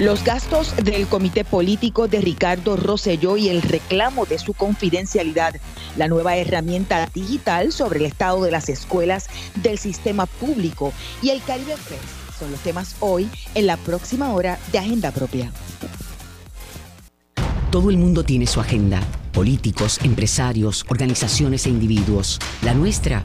Los gastos del comité político de Ricardo Rosselló y el reclamo de su confidencialidad, la nueva herramienta digital sobre el estado de las escuelas del sistema público y el Caribe Fest son los temas hoy en la próxima hora de Agenda Propia. Todo el mundo tiene su agenda, políticos, empresarios, organizaciones e individuos. La nuestra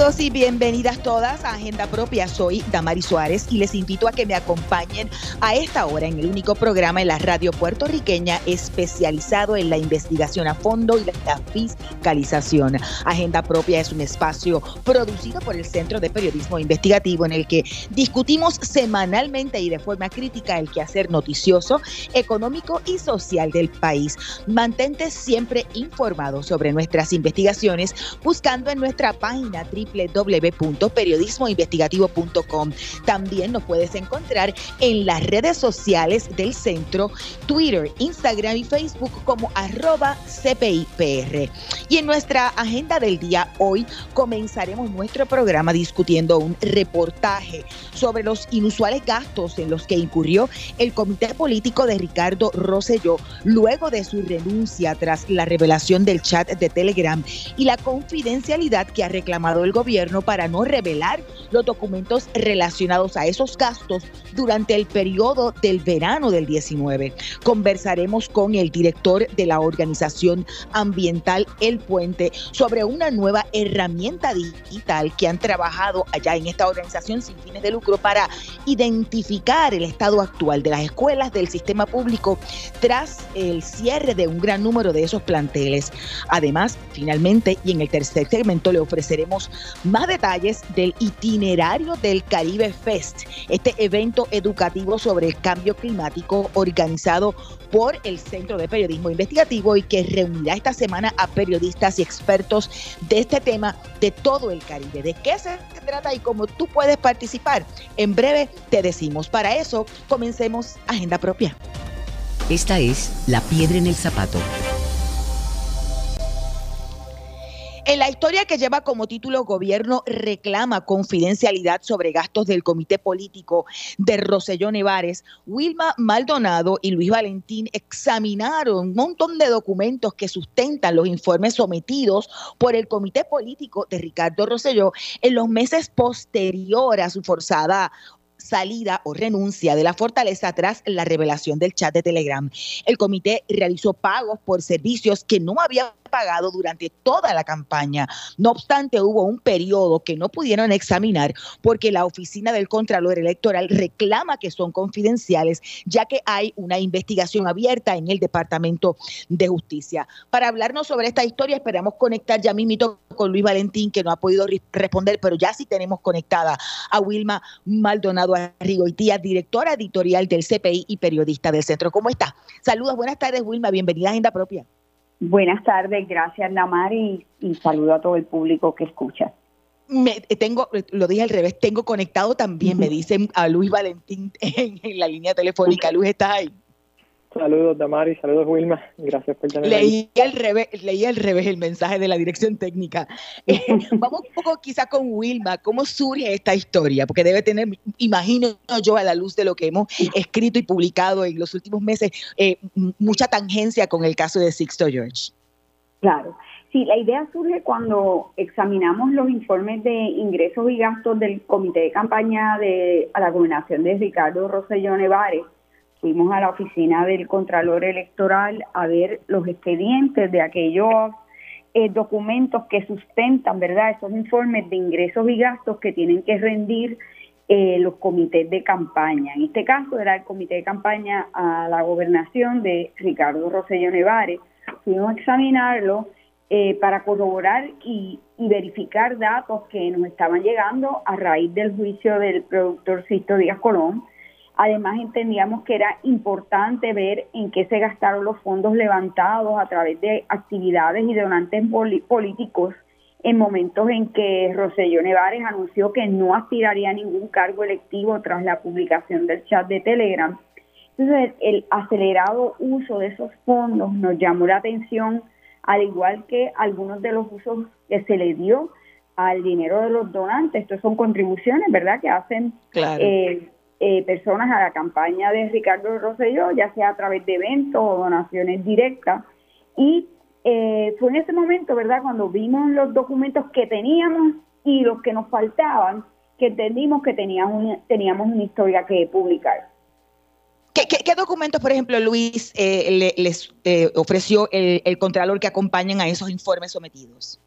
Saludos y bienvenidas todas a Agenda Propia. Soy Damari Suárez y les invito a que me acompañen a esta hora en el único programa en la radio puertorriqueña especializado en la investigación a fondo y la fiscalización. Agenda Propia es un espacio producido por el Centro de Periodismo Investigativo en el que discutimos semanalmente y de forma crítica el quehacer noticioso, económico y social del país. Mantente siempre informado sobre nuestras investigaciones buscando en nuestra página www.periodismoinvestigativo.com. También nos puedes encontrar en las redes sociales del centro, Twitter, Instagram y Facebook como arroba CPIPR. Y en nuestra agenda del día hoy comenzaremos nuestro programa discutiendo un reportaje sobre los inusuales gastos en los que incurrió el comité político de Ricardo Rosselló luego de su renuncia tras la revelación del chat de Telegram y la confidencialidad que ha reclamado el gobierno para no revelar los documentos relacionados a esos gastos durante el periodo del verano del 19. Conversaremos con el director de la organización ambiental El Puente sobre una nueva herramienta digital que han trabajado allá en esta organización sin fines de lucro para identificar el estado actual de las escuelas del sistema público tras el cierre de un gran número de esos planteles. Además, finalmente, y en el tercer segmento le ofreceremos más detalles del itinerario del Caribe Fest, este evento educativo sobre el cambio climático organizado por el Centro de Periodismo Investigativo y que reunirá esta semana a periodistas y expertos de este tema de todo el Caribe. ¿De qué se trata y cómo tú puedes participar? En breve te decimos. Para eso, comencemos Agenda Propia. Esta es La Piedra en el Zapato En la historia que lleva como título Gobierno reclama confidencialidad sobre gastos del comité político de Roselló Nevares, Wilma Maldonado y Luis Valentín examinaron un montón de documentos que sustentan los informes sometidos por el comité político de Ricardo Roselló en los meses posterior a su forzada salida o renuncia de la fortaleza tras la revelación del chat de Telegram. El comité realizó pagos por servicios que no había pagado durante toda la campaña. No obstante, hubo un periodo que no pudieron examinar porque la oficina del Contralor Electoral reclama que son confidenciales, ya que hay una investigación abierta en el Departamento de Justicia. Para hablarnos sobre esta historia, esperamos conectar ya mismito con Luis Valentín, que no ha podido responder, pero ya sí tenemos conectada a Wilma Maldonado Arrigoitía, directora editorial del CPI y periodista del centro. ¿Cómo está? Saludos, buenas tardes, Wilma, bienvenida a Agenda Propia. Buenas tardes, gracias Namar y, y saludo a todo el público que escucha. Me, tengo, lo dije al revés, tengo conectado también, me dicen a Luis Valentín en, en la línea telefónica. Luis, ¿estás ahí? Saludos, Damari, saludos, Wilma. Gracias por tenerme. Leí al revés, leí al revés el mensaje de la dirección técnica. Eh, vamos un poco quizá con Wilma, ¿cómo surge esta historia? Porque debe tener, imagino yo, a la luz de lo que hemos escrito y publicado en los últimos meses, eh, mucha tangencia con el caso de Sixto George. Claro. Sí, la idea surge cuando examinamos los informes de ingresos y gastos del comité de campaña de a la gobernación de Ricardo Rosselló Nevares fuimos a la oficina del Contralor Electoral a ver los expedientes de aquellos eh, documentos que sustentan, ¿verdad?, esos informes de ingresos y gastos que tienen que rendir eh, los comités de campaña. En este caso era el comité de campaña a la gobernación de Ricardo Rosselló Nevares. Fuimos a examinarlo eh, para corroborar y, y, verificar datos que nos estaban llegando a raíz del juicio del productor Sisto Díaz Colón Además, entendíamos que era importante ver en qué se gastaron los fondos levantados a través de actividades y donantes políticos en momentos en que Roselló Nevares anunció que no aspiraría a ningún cargo electivo tras la publicación del chat de Telegram. Entonces, el acelerado uso de esos fondos nos llamó la atención al igual que algunos de los usos que se le dio al dinero de los donantes. Estos son contribuciones, ¿verdad?, que hacen eh, eh, personas a la campaña de Ricardo Rosselló, ya sea a través de eventos o donaciones directas. Y eh, fue en ese momento, ¿verdad?, cuando vimos los documentos que teníamos y los que nos faltaban, que entendimos que teníamos teníamos una historia que publicar. ¿Qué, documentos, por ejemplo, Luis, eh, les eh, ofreció el, el, Contralor que acompañan a esos informes sometidos?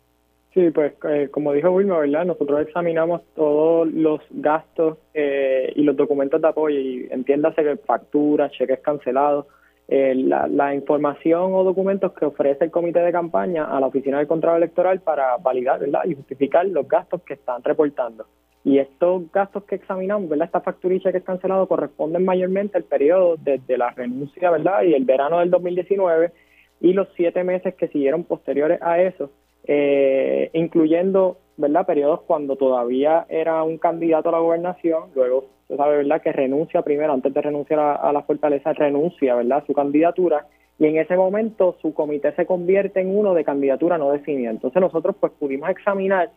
Sí, pues eh, como dijo Wilma, ¿verdad? Nosotros examinamos todos los gastos y los documentos de apoyo y entiéndase que facturas, cheques cancelados, la, la, información o documentos que ofrece el comité de campaña a la oficina del Contralor Electoral para validar, ¿verdad? Y justificar los gastos que están reportando. Y estos gastos que examinamos, ¿verdad? Esta facturilla que es cancelado corresponden mayormente al periodo desde la renuncia, ¿verdad? Y el verano del 2019 y los siete meses que siguieron posteriores a eso, eh, incluyendo, ¿verdad? Periodos cuando todavía era un candidato a la gobernación, luego se sabe, ¿verdad? Que renuncia primero, antes de renunciar a, la fortaleza, renuncia, ¿verdad? A su candidatura y en ese momento su comité se convierte en uno de candidatura no definida. Entonces nosotros pues pudimos examinar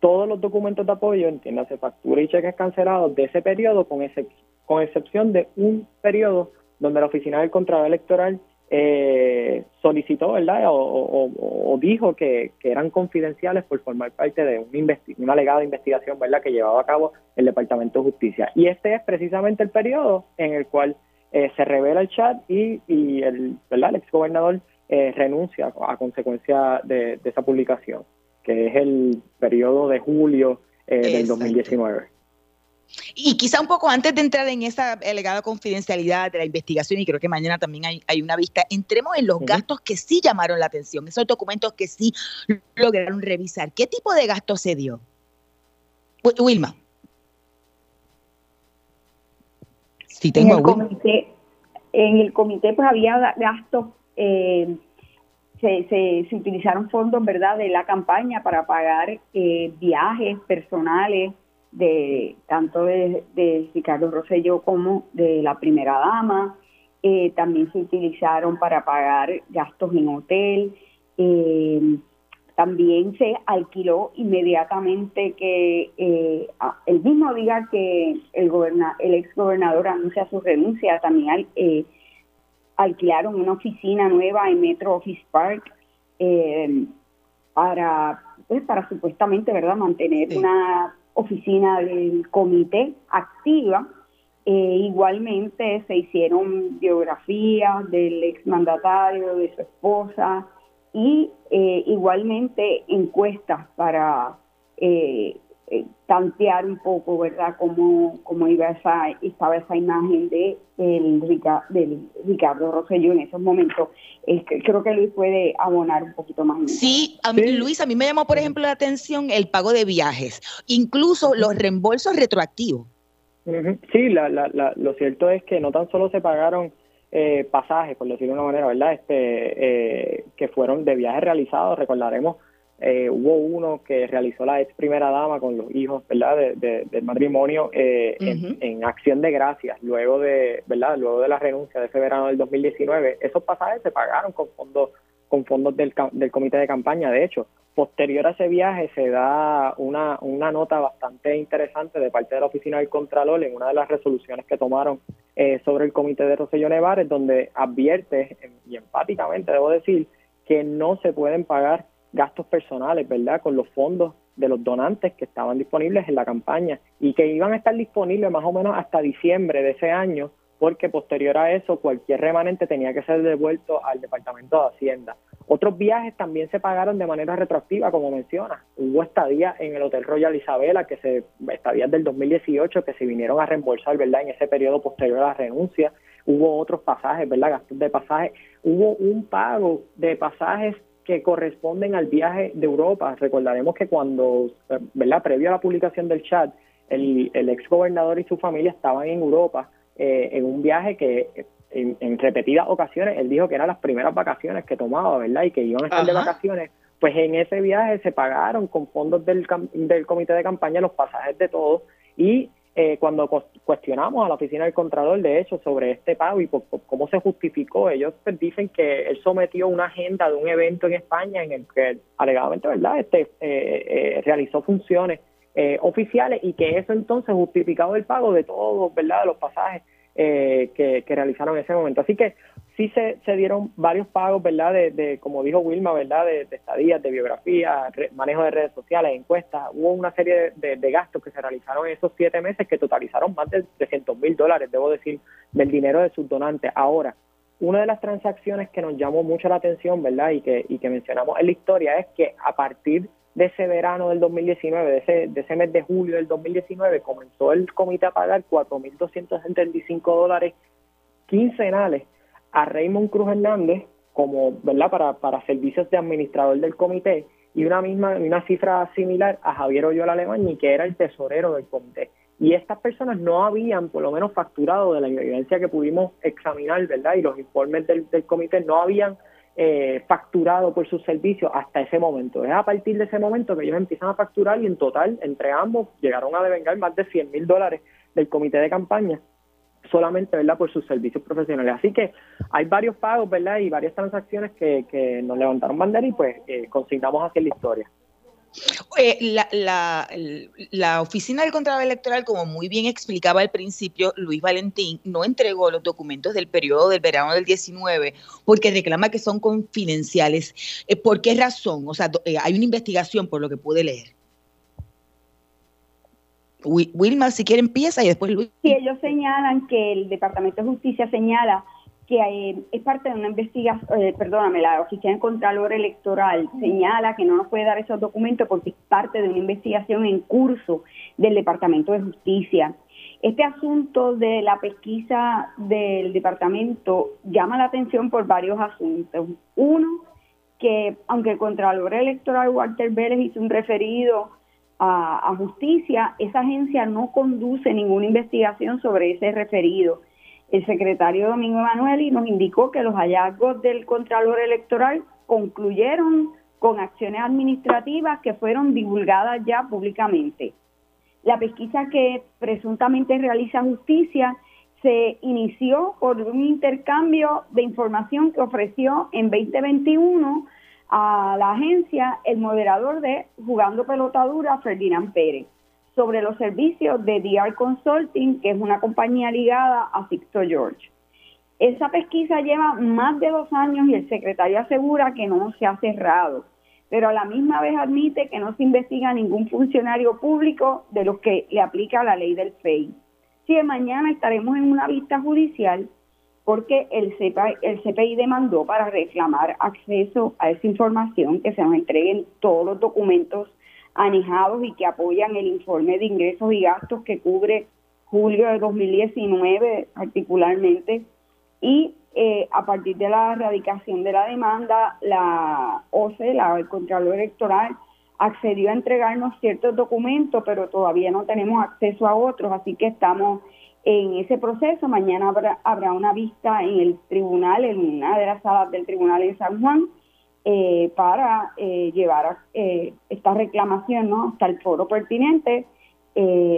todos los documentos de apoyo, entiéndase factura y cheques cancelados de ese periodo, con, con excepción de un periodo donde la Oficina del Contralor Electoral eh, solicitó, ¿verdad? O, dijo que, eran confidenciales por formar parte de una, una alegada investigación, ¿verdad? Que llevaba a cabo el Departamento de Justicia. Y este es precisamente el periodo en el cual eh, se revela el chat y, y el, ¿verdad? El exgobernador eh, renuncia a consecuencia de esa publicación que es el periodo de julio eh, del 2019. Y quizá un poco antes de entrar en esa alegada confidencialidad de la investigación, y creo que mañana también hay, una vista, entremos en los gastos que sí llamaron la atención, esos documentos que sí lograron revisar. ¿Qué tipo de gastos se dio? Wilma. Sí, tengo en el, comité, en el comité pues había gastos eh, se, se, utilizaron fondos, ¿verdad?, de la campaña para pagar eh, viajes personales de tanto de, Ricardo Rosselló como de la primera dama. Eh, también se utilizaron para pagar gastos en hotel. Eh, también se alquiló inmediatamente que el mismo día que el, goberna, el ex gobernador anuncia su renuncia, también alquilaron una oficina nueva en Metro Office Park eh, para, pues, para supuestamente verdad mantener una oficina del comité activa. Eh, igualmente se hicieron biografías del exmandatario, de su esposa y eh, igualmente encuestas para eh, tantear un poco, ¿verdad?, cómo, cómo iba esa, estaba esa imagen de el, del Ricardo Rosselló en esos momentos. creo que Luis puede abonar un poquito más. Sí, a mí, Luis, a mí me llamó, por ejemplo, la atención el pago de viajes, incluso los reembolsos retroactivos. Sí, la, la, lo cierto es que no tan solo se pagaron eh, pasajes, por decirlo de una manera, ¿verdad? Este, eh, que fueron de viajes realizados, recordaremos eh, hubo uno que realizó la ex primera dama con los hijos, ¿verdad? De, del matrimonio eh, en, acción de gracias, luego de, ¿verdad? Luego de la renuncia de ese verano del 2019. Esos pasajes se pagaron con fondos con fondos del, del comité de campaña. De hecho, posterior a ese viaje se da una, una nota bastante interesante de parte de la Oficina del Contralor en una de las resoluciones que tomaron eh, sobre el comité de Rosellón Nevares, donde advierte, y empáticamente debo decir, que no se pueden pagar gastos personales, ¿verdad? Con los fondos de los donantes que estaban disponibles en la campaña y que iban a estar disponibles más o menos hasta diciembre de ese año, porque posterior a eso cualquier remanente tenía que ser devuelto al Departamento de Hacienda. Otros viajes también se pagaron de manera retroactiva, como menciona. Hubo estadías en el Hotel Royal Isabela, que se estadías del 2018 que se vinieron a reembolsar, ¿verdad? En ese periodo posterior a la renuncia. Hubo otros pasajes, ¿verdad? Gastos de pasajes. Hubo un pago de pasajes que corresponden al viaje de Europa. Recordaremos que cuando, ¿verdad? Previo a la publicación del chat, el, el ex gobernador y su familia estaban en Europa eh, en un viaje que en, repetidas ocasiones él dijo que eran las primeras vacaciones que tomaba, ¿verdad? Y que iban a estar de vacaciones. Pues en ese viaje se pagaron con fondos del, del comité de campaña los pasajes de todos y eh, cuando cuestionamos a la oficina del Contralor, de hecho, sobre este pago y cómo se justificó, ellos pues, dicen que él sometió una agenda de un evento en España en el que alegadamente, ¿verdad?, este eh, eh, realizó funciones oficiales y que eso entonces justificado el pago de todos, ¿verdad?, de los pasajes que, que realizaron en ese momento. Así que sí se, dieron varios pagos, ¿verdad? De, como dijo Wilma, ¿verdad? De, estadías, de biografía, manejo de redes sociales, encuestas. Hubo una serie de, gastos que se realizaron en esos siete meses que totalizaron más de 300 mil dólares, debo decir, del dinero de sus donantes. Ahora, una de las transacciones que nos llamó mucho la atención, ¿verdad? Y que, y que mencionamos en la historia es que a partir de ese verano del 2019, de ese, de ese mes de julio del 2019, comenzó el comité a pagar 4.275 dólares quincenales a Raymond Cruz Hernández como, ¿verdad?, para, para servicios de administrador del comité y una misma una cifra similar a Javier Oyola Alemán, que era el tesorero del comité. Y estas personas no habían, por lo menos, facturado de la evidencia que pudimos examinar, ¿verdad? Y los informes del, del comité no habían eh, facturado por sus servicios hasta ese momento. Es a partir de ese momento que ellos empiezan a facturar y en total, entre ambos, llegaron a devengar más de 100 mil dólares del comité de campaña solamente ¿verdad? por sus servicios profesionales. Así que hay varios pagos ¿verdad? y varias transacciones que, que nos levantaron bandera y pues eh, consignamos hacia la historia. Eh, la, Oficina del Contralor Electoral, como muy bien explicaba al principio Luis Valentín, no entregó los documentos del periodo del verano del 19 porque reclama que son confidenciales. Eh, ¿Por qué razón? O sea, eh, hay una investigación por lo que pude leer. Wilma, si quiere empieza y después Luis. Sí, ellos señalan que el Departamento de Justicia señala que eh, es parte de una investigación, eh, perdóname, la Oficina de Contralor Electoral señala que no nos puede dar esos documentos porque es parte de una investigación en curso del Departamento de Justicia. Este asunto de la pesquisa del departamento llama la atención por varios asuntos. Uno, que aunque el Contralor Electoral Walter Vélez hizo un referido a, justicia, esa agencia no conduce ninguna investigación sobre ese referido. El secretario Domingo Emanueli nos indicó que los hallazgos del Contralor Electoral concluyeron con acciones administrativas que fueron divulgadas ya públicamente. La pesquisa que presuntamente realiza justicia se inició por un intercambio de información que ofreció en 2021 a la agencia el moderador de Jugando Pelotadura, Ferdinand Pérez, sobre los servicios de DR Consulting, que es una compañía ligada a Sixto George. Esa pesquisa lleva más de dos años y el secretario asegura que no se ha cerrado, pero a la misma vez admite que no se investiga ningún funcionario público de los que le aplica la ley del FEI. Si de mañana estaremos en una vista judicial porque el, el CPI demandó para reclamar acceso a esa información, que se nos entreguen todos los documentos anejados y que apoyan el informe de ingresos y gastos que cubre julio de 2019 particularmente. Y eh, a partir de la erradicación de la demanda, la OCE, la, el Contralor Electoral, accedió a entregarnos ciertos documentos, pero todavía no tenemos acceso a otros, así que estamos en ese proceso. Mañana habrá, habrá una vista en el tribunal, en una de las salas del tribunal en San Juan, eh, para eh, llevar eh, esta reclamación ¿no? hasta el foro pertinente,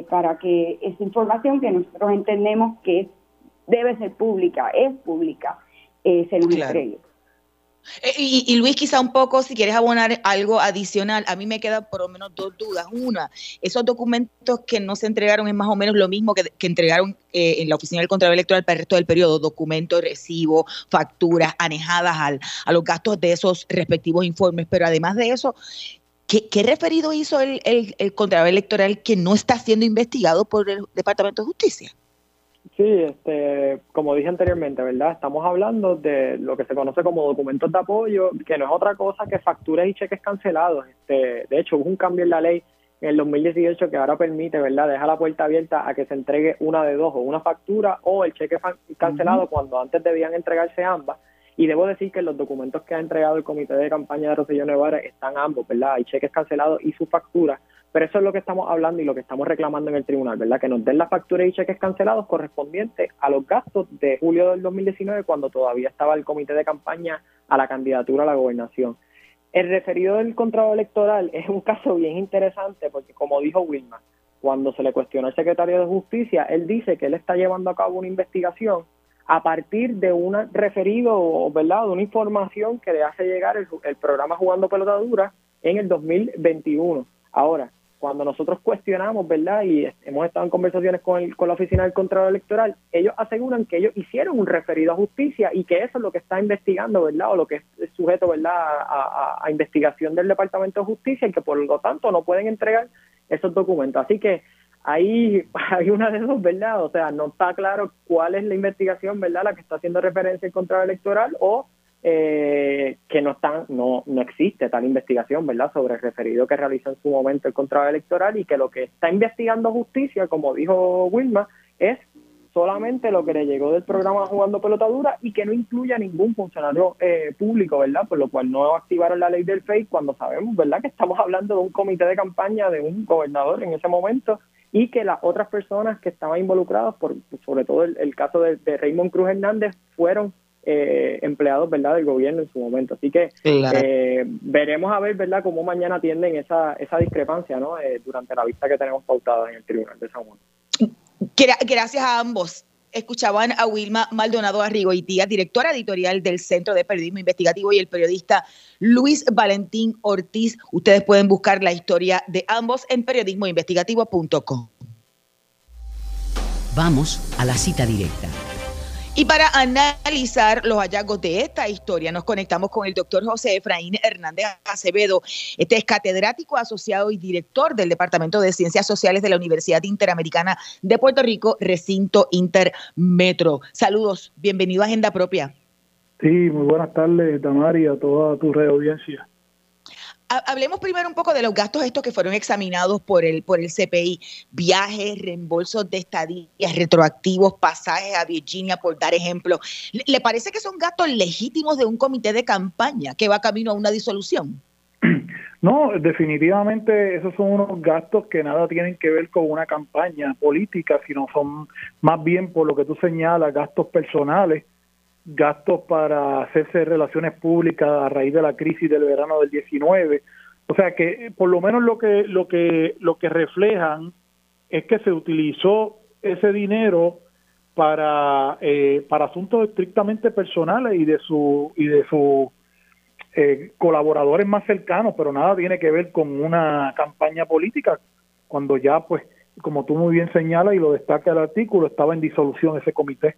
para que esa información que nosotros entendemos que debe ser pública, es pública, se nos entregue. Eh, y, Luis, quizá un poco, si quieres abonar algo adicional, a mí me quedan por lo menos dos dudas. Una, esos documentos que no se entregaron es más o menos lo mismo que, entregaron eh, en la Oficina del Contralor Electoral para el resto del periodo, documentos, recibos, facturas anejadas al, a los gastos de esos respectivos informes. Pero además de eso, ¿qué, referido hizo el, el, el Contralor Electoral que no está siendo investigado por el Departamento de Justicia? Sí, este, como dije anteriormente, ¿verdad? Estamos hablando de lo que se conoce como documentos de apoyo, que no es otra cosa que facturas y cheques cancelados. Este, de hecho, hubo un cambio en la ley en el 2018 que ahora permite, ¿verdad? Deja la puerta abierta a que se entregue una de dos, o una factura o el cheque cancelado cuando antes debían entregarse ambas. Y debo decir que los documentos que ha entregado el comité de campaña de Rosellón Nevada están ambos, ¿verdad? Hay cheques cancelados y su factura pero eso es lo que estamos hablando y lo que estamos reclamando en el tribunal, ¿verdad? Que nos den las facturas y cheques cancelados correspondientes a los gastos de julio del 2019 cuando todavía estaba el comité de campaña a la candidatura a la gobernación. El referido del contrato electoral es un caso bien interesante porque, como dijo Wilma, cuando se le cuestionó al secretario de Justicia, él dice que él está llevando a cabo una investigación a partir de un referido, ¿verdad?, de una información que le hace llegar el, el programa Jugando Pelotadura en el 2021. Ahora, cuando nosotros cuestionamos, ¿verdad? Y hemos estado en conversaciones con, el, con la Oficina del Contralor Electoral, ellos aseguran que ellos hicieron un referido a justicia y que eso es lo que está investigando, ¿verdad? O lo que es sujeto, ¿verdad? A, investigación del Departamento de Justicia y que por lo tanto no pueden entregar esos documentos. Así que ahí hay una de dos, ¿verdad? O sea, no está claro cuál es la investigación, ¿verdad? La que está haciendo referencia al Contralor Electoral o eh, que no están, no, no existe tal investigación, ¿verdad?, sobre el referido que realizó en su momento el contrato electoral y que lo que está investigando justicia, como dijo Wilma, es solamente lo que le llegó del programa Jugando Pelotadura y que no incluye a ningún funcionario eh, público, ¿verdad? Por lo cual no activaron la ley del FAKE cuando sabemos, ¿verdad?, que estamos hablando de un comité de campaña de un gobernador en ese momento y que las otras personas que estaban involucradas, por, sobre todo el, caso de Raymond Cruz Hernández, fueron eh, empleados verdad del gobierno en su momento. Así que eh, veremos a ver verdad cómo mañana atienden esa esa discrepancia no eh, durante la vista que tenemos pautada en el tribunal de San Juan. Gracias a ambos. Escuchaban a Wilma Maldonado Arrigoitía, directora editorial del Centro de Periodismo Investigativo, y el periodista Luis Valentín Ortiz. Ustedes pueden buscar la historia de ambos en periodismoinvestigativo.com. Vamos a la cita directa. Y para analizar los hallazgos de esta historia, nos conectamos con el doctor José Efraín Hernández Acevedo. Este es catedrático asociado y director del Departamento de Ciencias Sociales de la Universidad Interamericana de Puerto Rico, recinto Intermetro. Saludos, bienvenido a Agenda Propia. Sí, muy buenas tardes, Tamari, a toda tu red audiencia. Hablemos primero un poco de los gastos estos que fueron examinados por el, por el CPI. Viajes, reembolsos de estadías, retroactivos, pasajes a Virginia, por dar ejemplo. ¿Le, parece que son gastos legítimos de un comité de campaña que va camino a una disolución? No, definitivamente esos son unos gastos que nada tienen que ver con una campaña política, sino son más bien por lo que tú señalas, gastos personales gastos para hacerse relaciones públicas a raíz de la crisis del verano del 19. O sea que por lo menos lo que lo que lo que reflejan es que se utilizó ese dinero para eh, para asuntos estrictamente personales y de su y de sus eh, colaboradores más cercanos, pero nada tiene que ver con una campaña política cuando ya pues como tú muy bien señalas y lo destaca el artículo estaba en disolución ese comité.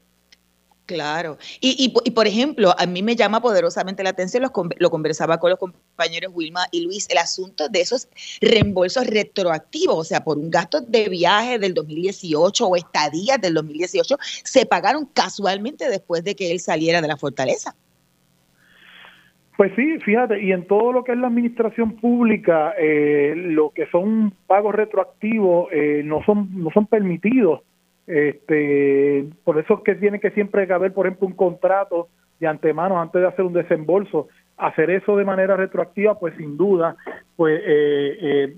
Claro. Y, y, por ejemplo, a mí me llama poderosamente la atención, lo, conversaba con los compañeros Wilma y Luis, el asunto de esos reembolsos retroactivos, o sea, por un gasto de viaje del 2018 o estadías del 2018, se pagaron casualmente después de que él saliera de la fortaleza. Pues sí, fíjate, y en todo lo que es la administración pública, eh, lo que son pagos retroactivos eh, no son no son permitidos este, por eso es que tiene que siempre haber, por ejemplo, un contrato de antemano antes de hacer un desembolso. Hacer eso de manera retroactiva, pues sin duda, pues eh, eh,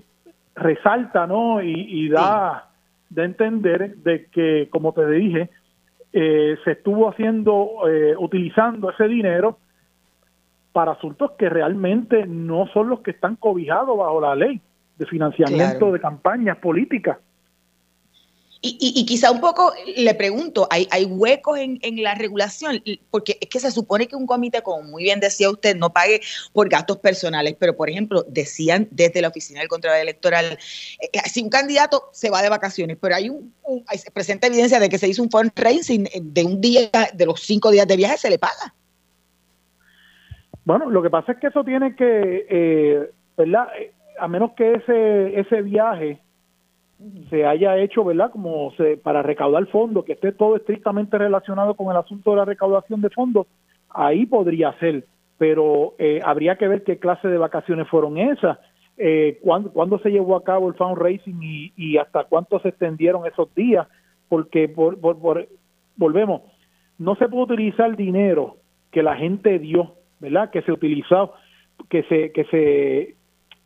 resalta, ¿no? Y, da de entender de que, como te dije, eh, se estuvo haciendo, utilizando ese dinero para asuntos que realmente no son los que están cobijados bajo la ley de financiamiento de campañas políticas. Y, quizá un poco le pregunto, ¿hay, hay huecos en, la regulación? Porque es que se supone que un comité, como muy bien decía usted, no pague por gastos personales, pero por ejemplo, decían desde la Oficina del Control Electoral, eh, eh, si un candidato se va de vacaciones, pero hay un, se presenta evidencia de que se hizo un fundraising de un día, de los cinco días de viaje, se le paga. Bueno, lo que pasa es que eso tiene que, eh, ¿verdad? A menos que ese, ese viaje se haya hecho, ¿verdad? Como se, para recaudar fondos, que esté todo estrictamente relacionado con el asunto de la recaudación de fondos, ahí podría ser, pero eh, habría que ver qué clase de vacaciones fueron esas, eh, cuándo, se llevó a cabo el fundraising y, y hasta cuánto se extendieron esos días, porque por, por, volvemos, no se puede utilizar dinero que la gente dio, ¿verdad? Que se utilizó, que se, que se,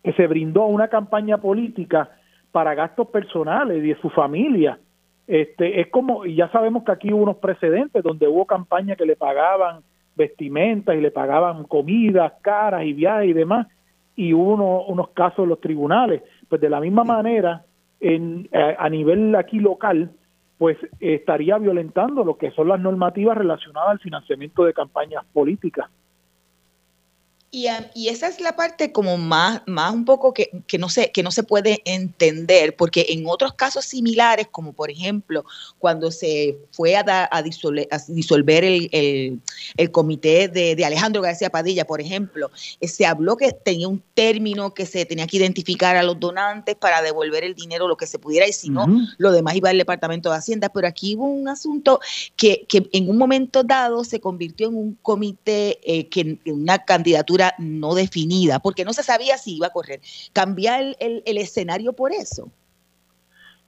que se brindó a una campaña política para gastos personales y de su familia. Este, es como, y ya sabemos que aquí hubo unos precedentes donde hubo campañas que le pagaban vestimentas y le pagaban comidas caras y viajes y demás, y hubo unos casos en los tribunales. Pues de la misma manera, en, a, nivel aquí local, pues estaría violentando lo que son las normativas relacionadas al financiamiento de campañas políticas. Y, y, esa es la parte como más, más un poco que, que, no se, que no se puede entender, porque en otros casos similares, como por ejemplo cuando se fue a, a, disolver, el, el, comité de, de, Alejandro García Padilla, por ejemplo, eh, se habló que tenía un término que se tenía que identificar a los donantes para devolver el dinero, lo que se pudiera, y si no, lo demás iba al Departamento de Hacienda. Pero aquí hubo un asunto que, que en un momento dado se convirtió en un comité, eh, que en una candidatura no definida, porque no se sabía si iba a correr. ¿Cambia el, el, escenario por eso?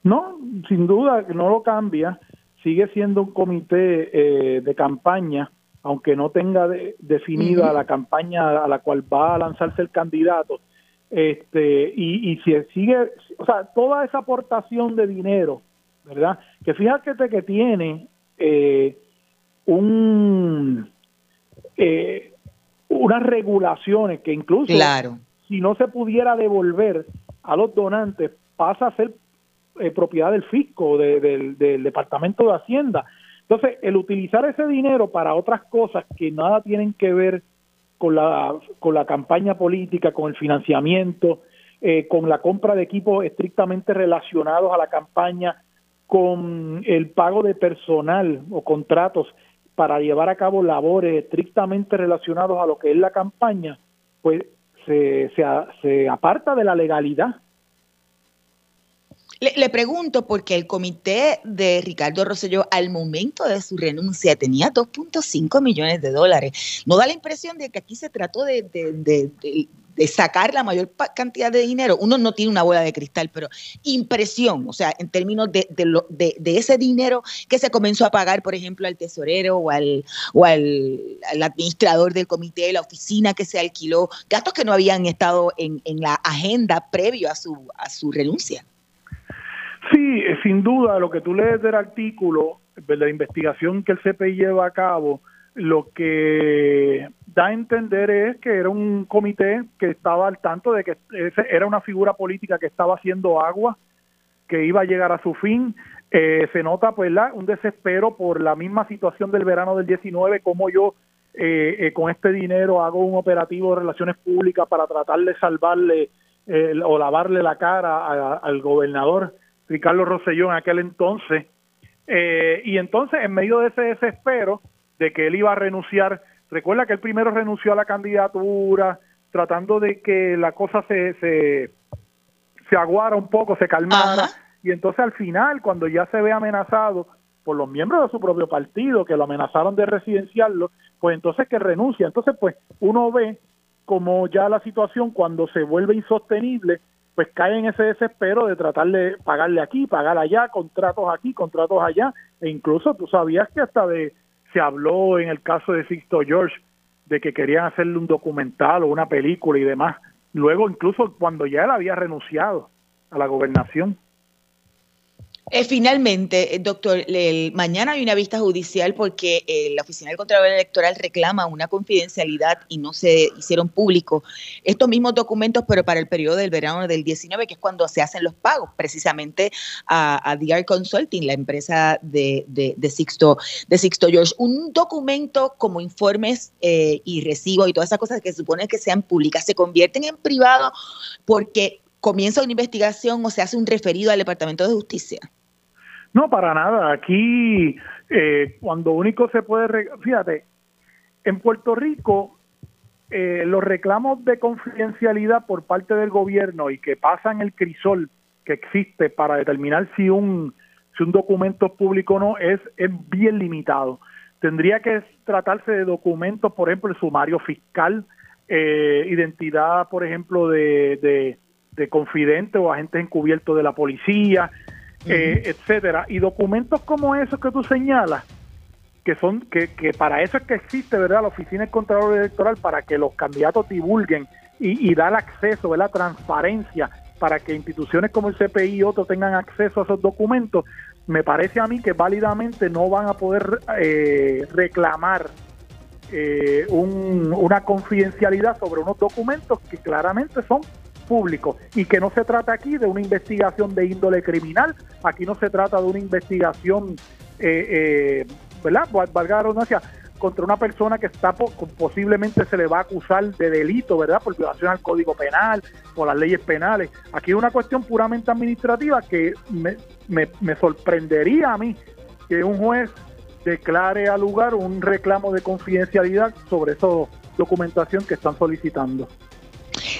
No, sin duda no lo cambia. Sigue siendo un comité eh, de campaña, aunque no tenga definida la campaña a la cual va a lanzarse el candidato. Este, y, y si sigue, o sea, toda esa aportación de dinero, ¿verdad? Que fíjate que tiene eh, un eh, unas regulaciones que incluso si no se pudiera devolver a los donantes pasa a ser eh, propiedad del fisco, del Departamento de Hacienda. Entonces, el utilizar ese dinero para otras cosas que nada tienen que ver con la, con la campaña política, con el financiamiento, eh, con la compra de equipos estrictamente relacionados a la campaña, con el pago de personal o contratos para llevar a cabo labores estrictamente relacionados a lo que es la campaña, pues se, se, aparta de la legalidad. Le, pregunto porque el comité de Ricardo Rosselló al momento de su renuncia tenía 2.5 millones de dólares. ¿No da la impresión de que aquí se trató de, de sacar la mayor cantidad de dinero. Uno no tiene una bola de cristal, pero impresión, o sea, en términos de, de, ese dinero que se comenzó a pagar, por ejemplo, al tesorero o al, o al, administrador del comité, la oficina que se alquiló, gastos que no habían estado en, en la agenda previo a su, a su renuncia. Sí, eh, sin duda, lo que tú lees del artículo, de la investigación que el CPI lleva a cabo, lo que da a entender es que era un comité que estaba al tanto de que era una figura política que estaba haciendo agua, que iba a llegar a su fin. Eh, se nota pues la, un desespero por la misma situación del verano del 19, como yo eh, eh, con este dinero hago un operativo de relaciones públicas para tratar de salvarle o lavarle la cara al gobernador Ricardo Rosselló en aquel entonces. y entonces, en medio de ese desespero, de que él iba a renunciar. Recuerda que él primero renunció a la candidatura, tratando de que la cosa se, se, se aguara un poco, se calmara. Y entonces al final, cuando ya se ve amenazado por los miembros de su propio partido que lo amenazaron de residenciarlo, pues entonces que renuncia. Entonces, pues uno ve como ya la situación cuando se vuelve insostenible, pues cae en ese desespero de tratar de pagarle aquí, pagar allá, contratos aquí, contratos allá, e incluso tú sabías que hasta de se habló en el caso de Sixto George de que querían hacerle un documental o una película y demás. Luego, incluso cuando ya él había renunciado a la gobernación. Eh, finalmente, eh, doctor, mañana hay una vista judicial porque eh, la Oficina del Contralor Electoral reclama una confidencialidad y no se hicieron públicos estos mismos documentos, pero para el periodo del verano del 19, que es cuando se hacen los pagos, precisamente a, DR Consulting, la empresa de, de, Sixto, de Sixto George. Un documento como informes y recibos y todas esas cosas que se supone que sean públicas se convierten en privado porque comienza una investigación o se hace un referido al Departamento de Justicia. No, para nada. Aquí, eh, cuando único se puede, fíjate, en Puerto Rico, eh, los reclamos de confidencialidad por parte del gobierno y que pasan el crisol que existe para determinar si un, si un documento es público o no es, es bien limitado. Tendría que tratarse de documentos, por ejemplo, el sumario fiscal, eh, identidad, por ejemplo, de, de, de confidente o agentes encubiertos de la policía, eh, etcétera. Y documentos como esos que tú señalas, que son que, que para eso es que existe, ¿verdad? La Oficina del Contralor Electoral, para que los candidatos divulguen y, y dar acceso, ¿verdad? Transparencia para que instituciones como el CPI y otros tengan acceso a esos documentos, me parece a mí que válidamente no van a poder eh, reclamar eh, una confidencialidad sobre unos documentos que claramente son públicos y que no se trata aquí de una investigación de índole criminal, aquí no se trata de una investigación, eh, eh, ¿verdad? Valga la redundancia, contra una persona que está posiblemente se le va a acusar de delito, ¿verdad? Por violación al Código Penal, o las leyes penales. Aquí es una cuestión puramente administrativa que me, me, me sorprendería a mí que un juez declare al lugar un reclamo de confidencialidad sobre esa documentación que están solicitando.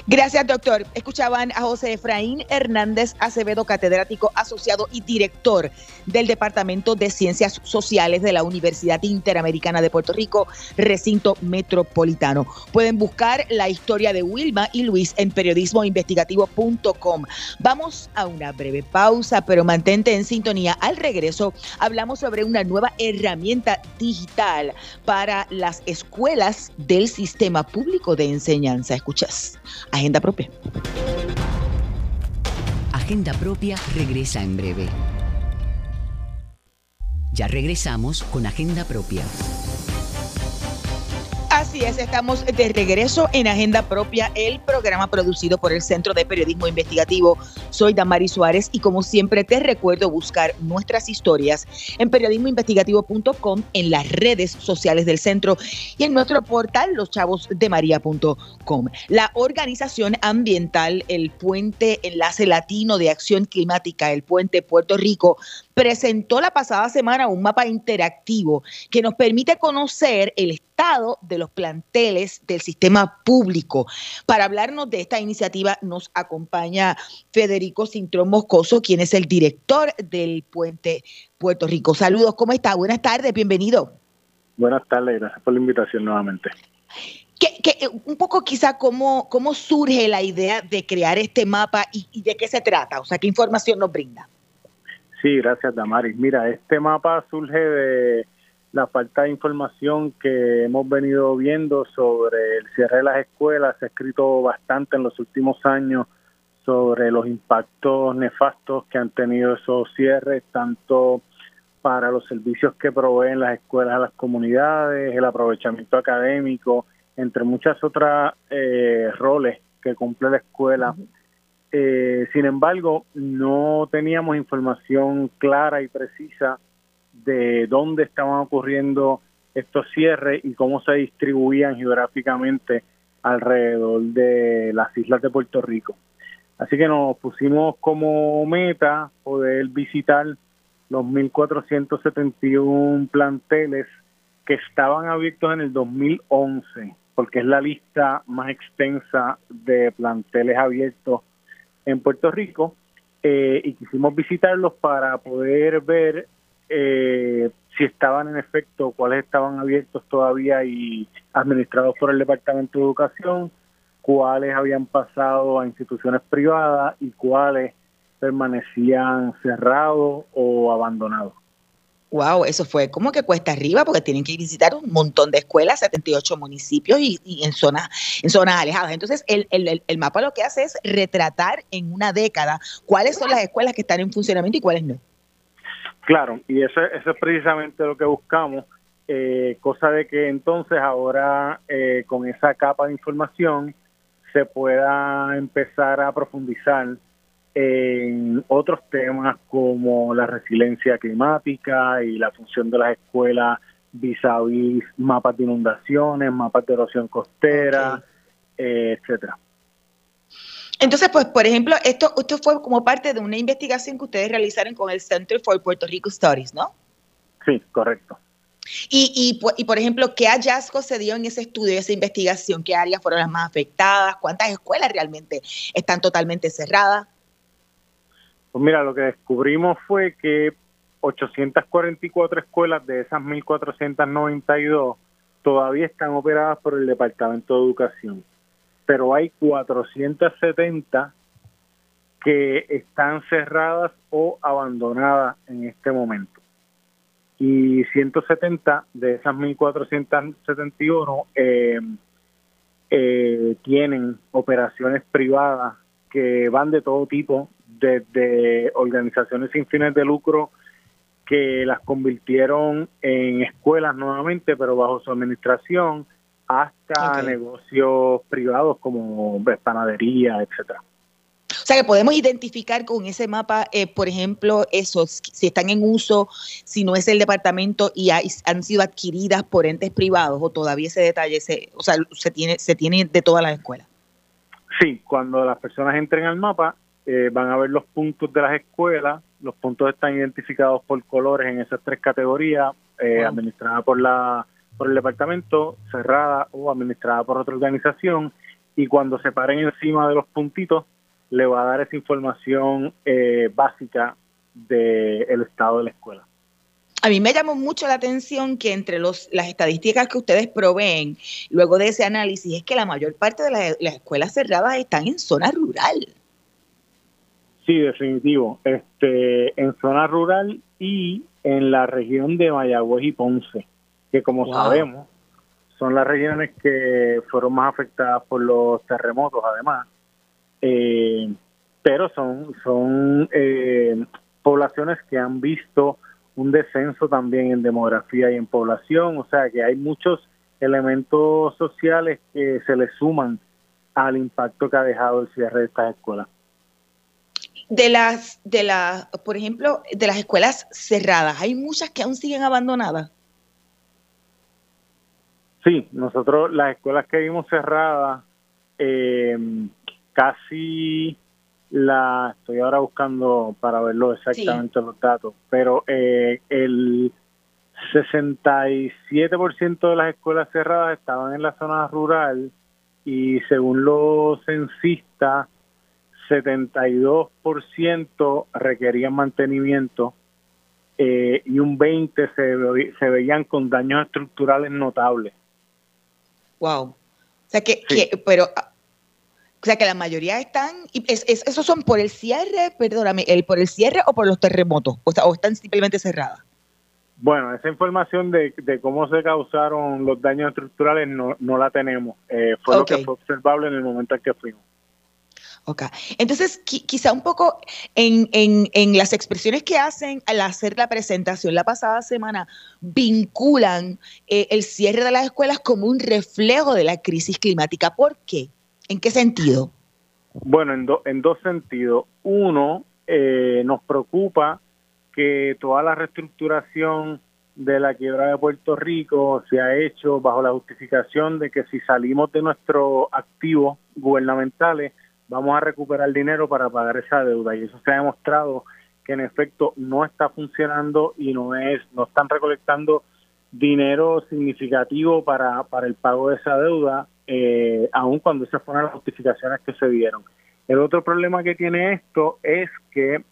Gracias, doctor. Escuchaban a José Efraín Hernández Acevedo, catedrático asociado y director del Departamento de Ciencias Sociales de la Universidad Interamericana de Puerto Rico, recinto metropolitano. Pueden buscar la historia de Wilma y Luis en periodismoinvestigativo.com. Vamos a una breve pausa, pero mantente en sintonía. Al regreso, hablamos sobre una nueva herramienta digital para las escuelas del sistema público de enseñanza. Escuchas. Agenda propia. Agenda propia regresa en breve. Ya regresamos con Agenda propia. Así es, estamos de regreso en Agenda Propia, el programa producido por el Centro de Periodismo Investigativo. Soy Damari Suárez y como siempre te recuerdo buscar nuestras historias en periodismoinvestigativo.com, en las redes sociales del centro y en nuestro portal loschavosdemaria.com. La organización ambiental El Puente Enlace Latino de Acción Climática, el Puente Puerto Rico, presentó la pasada semana un mapa interactivo que nos permite conocer el estado de los planteles del sistema público. Para hablarnos de esta iniciativa nos acompaña Federico Cintrón Moscoso, quien es el director del Puente Puerto Rico. Saludos, ¿cómo está? Buenas tardes, bienvenido. Buenas tardes, gracias por la invitación nuevamente. un poco quizá cómo, cómo surge la idea de crear este mapa y de qué se trata, o sea, qué información nos brinda. Sí, gracias Damaris. Mira, este mapa surge de la falta de información que hemos venido viendo sobre el cierre de las escuelas. Se ha escrito bastante en los últimos años sobre los impactos nefastos que han tenido esos cierres, tanto para los servicios que proveen las escuelas a las comunidades, el aprovechamiento académico, entre muchas otras eh, roles que cumple la escuela. Eh, sin embargo, no teníamos información clara y precisa de dónde estaban ocurriendo estos cierres y cómo se distribuían geográficamente alrededor de las islas de Puerto Rico. Así que nos pusimos como meta poder visitar los 1.471 planteles que estaban abiertos en el 2011, porque es la lista más extensa de planteles abiertos en Puerto Rico eh, y quisimos visitarlos para poder ver eh, si estaban en efecto, cuáles estaban abiertos todavía y administrados por el Departamento de Educación, cuáles habían pasado a instituciones privadas y cuáles permanecían cerrados o abandonados. Wow, eso fue como que cuesta arriba porque tienen que visitar un montón de escuelas, 78 municipios y, en zonas en zonas alejadas. Entonces, el, el, el, mapa lo que hace es retratar en una década cuáles son las escuelas que están en funcionamiento y cuáles no. Claro, y eso, eso es precisamente lo que buscamos, eh, cosa de que entonces ahora eh, con esa capa de información se pueda empezar a profundizar en otros temas como la resiliencia climática y la función de las escuelas vis a vis mapas de inundaciones, mapas de erosión costera, eh, etcétera. Entonces, pues, por ejemplo, esto, esto fue como parte de una investigación que ustedes realizaron con el Center for Puerto Rico Studies, ¿no? Sí, correcto. Y, y, y, por ejemplo, ¿qué hallazgos se dio en ese estudio, esa investigación? ¿Qué áreas fueron las más afectadas? ¿Cuántas escuelas realmente están totalmente cerradas? Pues mira, lo que descubrimos fue que 844 escuelas de esas 1.492 todavía están operadas por el Departamento de Educación, pero hay 470 que están cerradas o abandonadas en este momento. Y 170 de esas 1.471 eh, eh, tienen operaciones privadas que van de todo tipo, desde organizaciones sin fines de lucro que las convirtieron en escuelas nuevamente, pero bajo su administración, hasta negocios privados como panadería, etcétera. sea que podemos identificar con ese mapa, eh, por ejemplo, esos, si están en uso, si no es el departamento y han sido adquiridas por entes privados o todavía ese detalle se, o sea, se tiene, se tiene de todas las escuelas. Sí, cuando las personas entren al mapa eh, van a ver los puntos de las escuelas, los puntos están identificados por colores en esas tres categorías, eh, administrada por la por el departamento, cerrada o administrada por otra organización, y cuando se paren encima de los puntitos, le va a dar esa información eh, básica del estado de la escuela. A mí me llamó mucho la atención que entre los, las estadísticas que ustedes proveen, luego de ese análisis, es que la mayor parte de las, escuelas cerradas están en zona rural. Sí, definitivo. Este, en zona rural y en la región de Mayagüez y Ponce que como sabemos son las regiones que fueron más afectadas por los terremotos además, eh, pero son, son eh, poblaciones que han visto un descenso también en demografía y en población, o sea que hay muchos elementos sociales que se le suman al impacto que ha dejado el cierre de estas escuelas. De las, de las, por ejemplo, de las escuelas cerradas, hay muchas que aún siguen abandonadas. Sí, nosotros las escuelas que vimos cerradas, eh, casi la estoy ahora buscando para verlo exactamente los datos, pero eh, el 67% de las escuelas cerradas estaban en la zona rural y según los censistas, 72% requerían mantenimiento eh, y un 20% se, se veían con daños estructurales notables. Wow. O sea que, pero, o sea que la mayoría están, es, ¿esos son por el cierre, perdóname, el, por el cierre o por los terremotos? O, sea, o están simplemente cerradas. Bueno, esa información de, cómo se causaron los daños estructurales no, no la tenemos. Eh, fue lo que fue observable en el momento en que fuimos. Ok. Entonces, quizá un poco en, en, las expresiones que hacen al hacer la presentación la pasada semana, vinculan eh, el cierre de las escuelas como un reflejo de la crisis climática. ¿Por qué? ¿En qué sentido? Bueno, en, en dos sentidos. Uno, eh, nos preocupa que toda la reestructuración de la quiebra de Puerto Rico se ha hecho bajo la justificación de que si salimos de nuestros activos gubernamentales, vamos a recuperar dinero para pagar esa deuda. Y eso se ha demostrado que en efecto no está funcionando y no es no están recolectando dinero significativo para, para el pago de esa deuda eh, aun cuando esas fueron las justificaciones que se dieron. El otro problema que tiene esto es que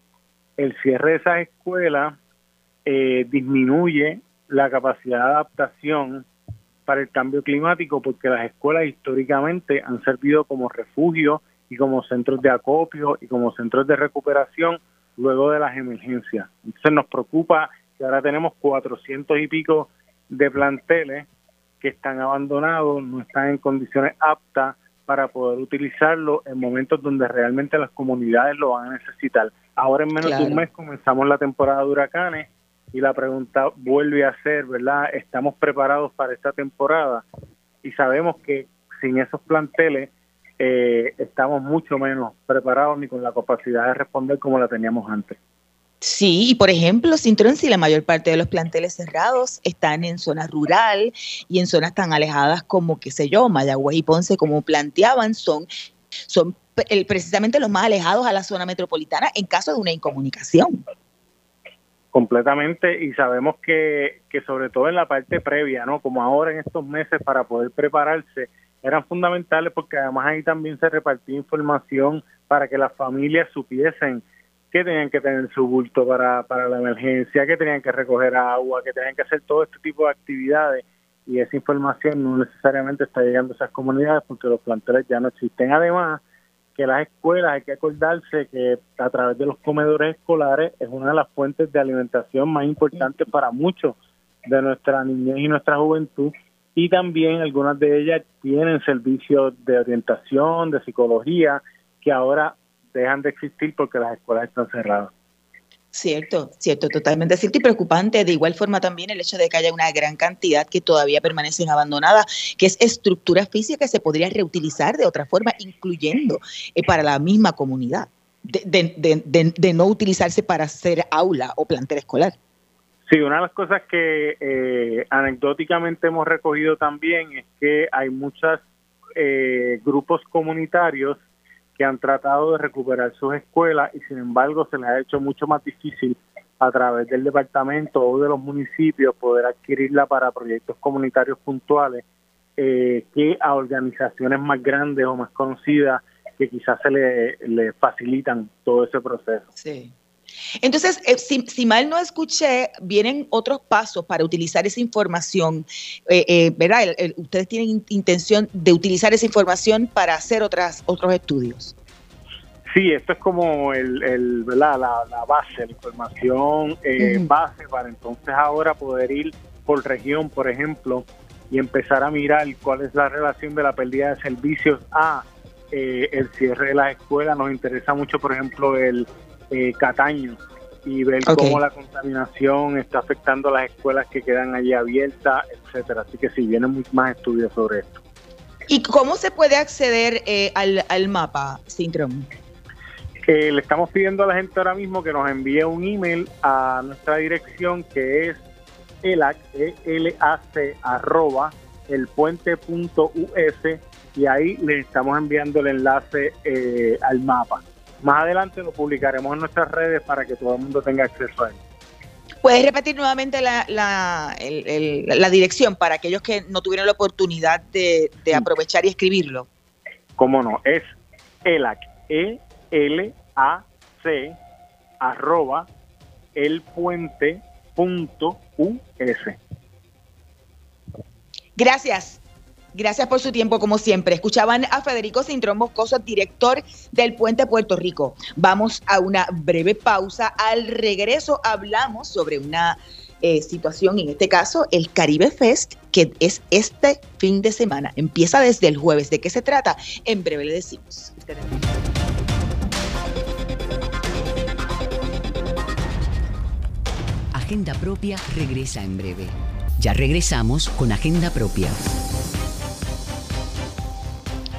el cierre de esas escuelas eh, disminuye la capacidad de adaptación para el cambio climático porque las escuelas históricamente han servido como refugio y como centros de acopio y como centros de recuperación luego de las emergencias. Entonces nos preocupa que ahora tenemos 400 y pico de planteles que están abandonados, no están en condiciones aptas para poder utilizarlo en momentos donde realmente las comunidades lo van a necesitar. Ahora en menos de un mes comenzamos la temporada de huracanes y la pregunta vuelve a ser, ¿verdad? ¿Estamos preparados para esta temporada? Y sabemos que sin esos planteles eh, estamos mucho menos preparados ni con la capacidad de responder como la teníamos antes. Sí, y por ejemplo, Cintrón, si la mayor parte de los planteles cerrados están en zona rural y en zonas tan alejadas como, qué sé yo, Mayagüez y Ponce, como planteaban, son, son precisamente los más alejados a la zona metropolitana en caso de una incomunicación. Completamente, y sabemos que, que sobre todo en la parte previa, ¿no? Como ahora en estos meses para poder prepararse, eran fundamentales porque además ahí también se repartía información para que las familias supiesen que tenían que tener su bulto para, para la emergencia, que tenían que recoger agua, que tenían que hacer todo este tipo de actividades. Y esa información no necesariamente está llegando a esas comunidades porque los planteles ya no existen. Además, que las escuelas hay que acordarse que a través de los comedores escolares es una de las fuentes de alimentación más importantes para muchos de nuestra niñez y nuestra juventud y también algunas de ellas tienen servicios de orientación, de psicología, que ahora dejan de existir porque las escuelas están cerradas. Cierto, cierto, totalmente cierto y preocupante. De igual forma también el hecho de que haya una gran cantidad que todavía permanecen abandonadas, que es estructura física que se podría reutilizar de otra forma, incluyendo eh, para la misma comunidad. de, no utilizarse para hacer aula o plantel escolar. Sí, una de las cosas que eh, anecdóticamente hemos recogido también es que hay muchos eh, grupos comunitarios que han tratado de recuperar sus escuelas y sin embargo se les ha hecho mucho más difícil a través del departamento o de los municipios poder adquirirla para proyectos comunitarios puntuales eh, que a organizaciones más grandes o más conocidas que quizás se le, facilitan todo ese proceso. Sí. Entonces, eh, si, mal no escuché, vienen otros pasos para utilizar esa información, eh, ¿verdad? ustedes tienen intención de utilizar esa información para hacer otras, otros estudios. Sí, esto es como el, el ¿verdad? La, base, la información base para entonces ahora poder ir por región, por ejemplo, y empezar a mirar cuál es la relación de la pérdida de servicios a eh, el cierre de las escuelas. Nos interesa mucho, por ejemplo, el eh, Cataño y ver cómo la contaminación está afectando a las escuelas que quedan allí abiertas, etcétera. Así que sí, vienen muchos más estudios sobre esto. ¿Y cómo se puede acceder eh, al, al mapa, Sintrom? le estamos pidiendo a la gente ahora mismo que nos envíe un email a nuestra dirección que es elac, e arroba, elpuente.us y ahí le estamos enviando el enlace eh, al mapa. Más adelante lo publicaremos en nuestras redes para que todo el mundo tenga acceso a él. ¿Puedes repetir nuevamente la, la, la dirección para aquellos que no tuvieron la oportunidad de, aprovechar y escribirlo? Cómo no, es ELAC, E-L-A-C, arroba, el puente Gracias. Gracias por su tiempo, como siempre. Escuchaban a Federico Cintrón Moscoso, director del Puente Puerto Rico. Vamos a una breve pausa. Al regreso hablamos sobre una eh, situación, en este caso, el Caribe Fest, que es este fin de semana. Empieza desde el jueves. ¿De qué se trata? En breve le decimos. Agenda Propia regresa en breve. Ya regresamos con Agenda Propia.